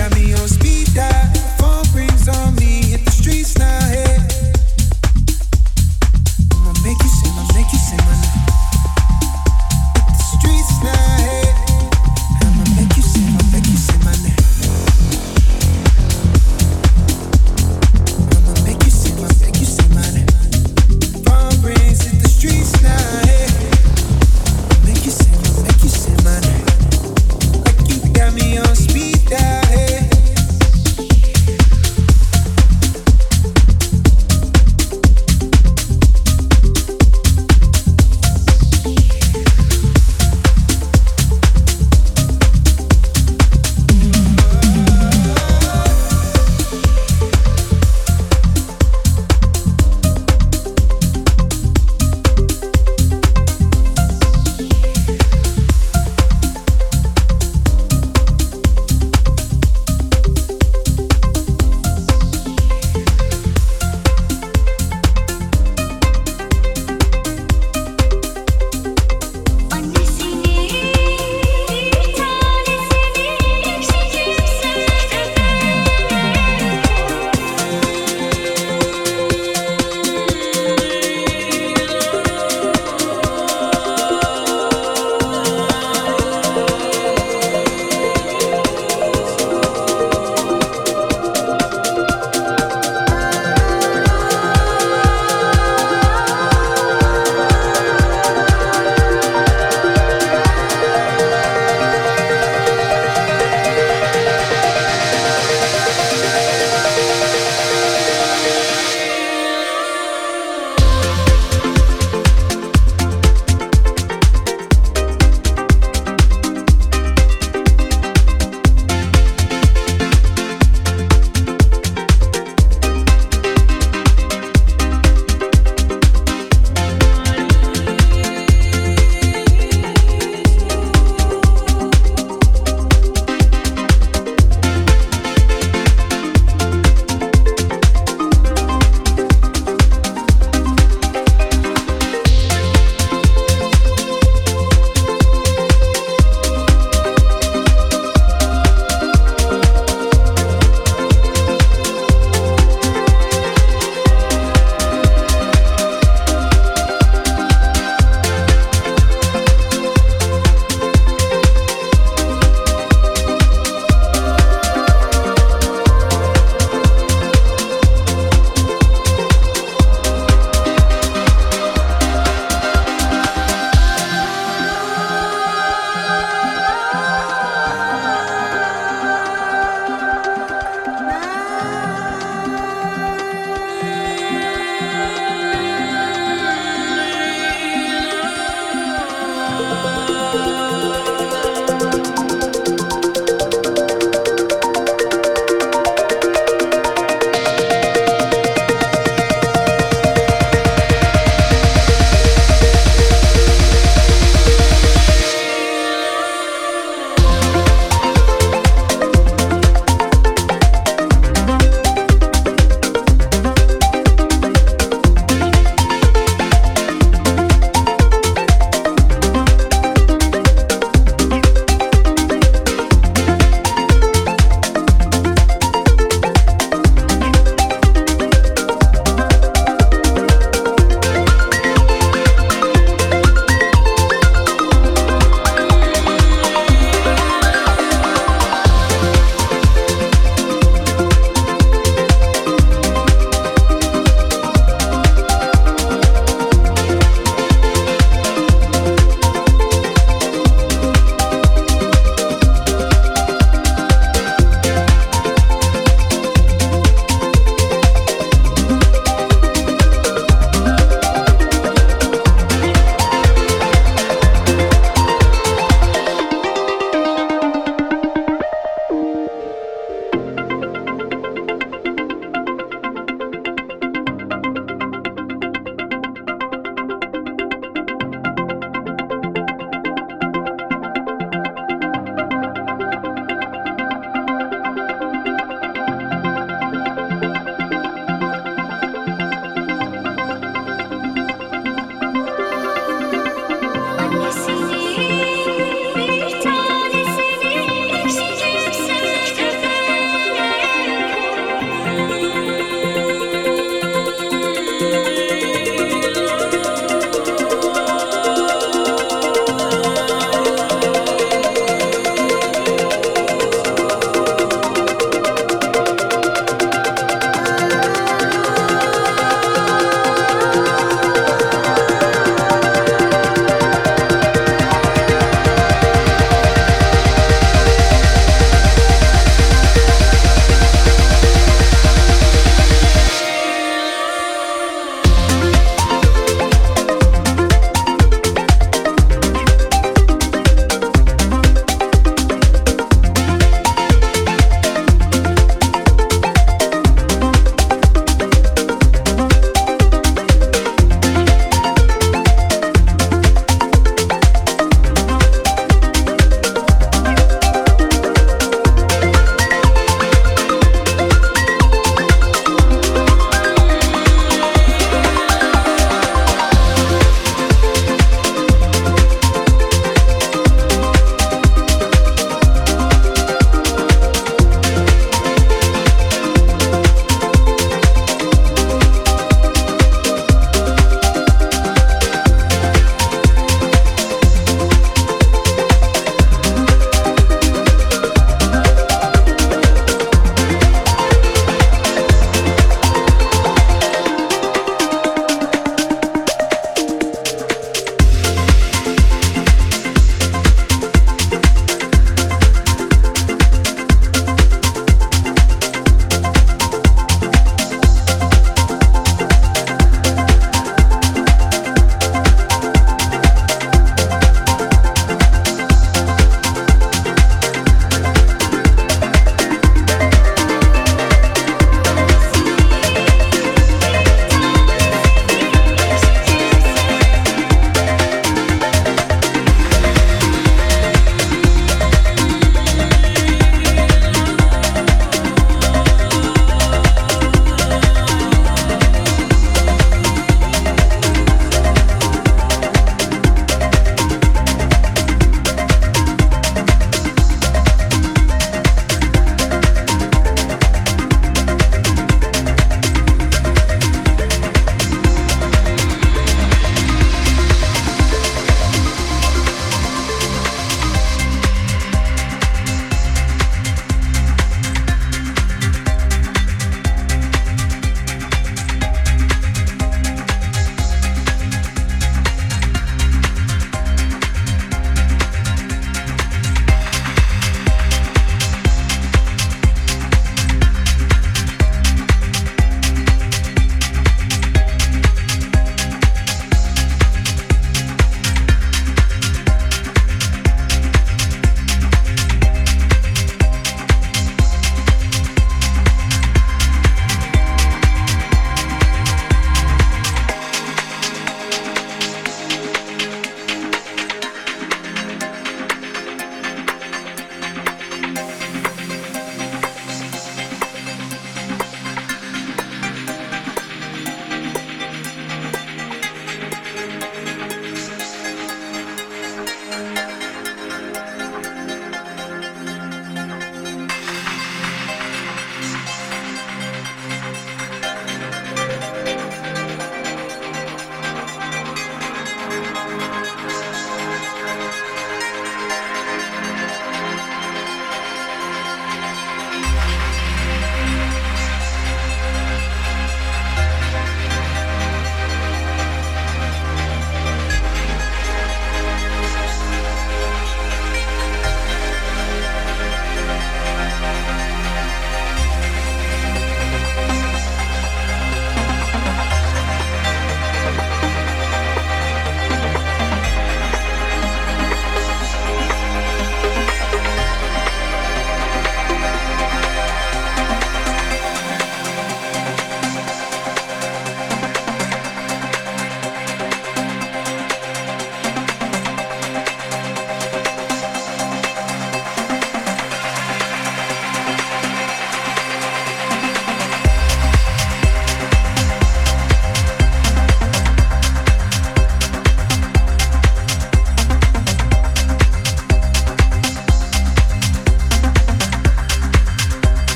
got me on speed dial. Phone rings on me, hit the streets now. Hey.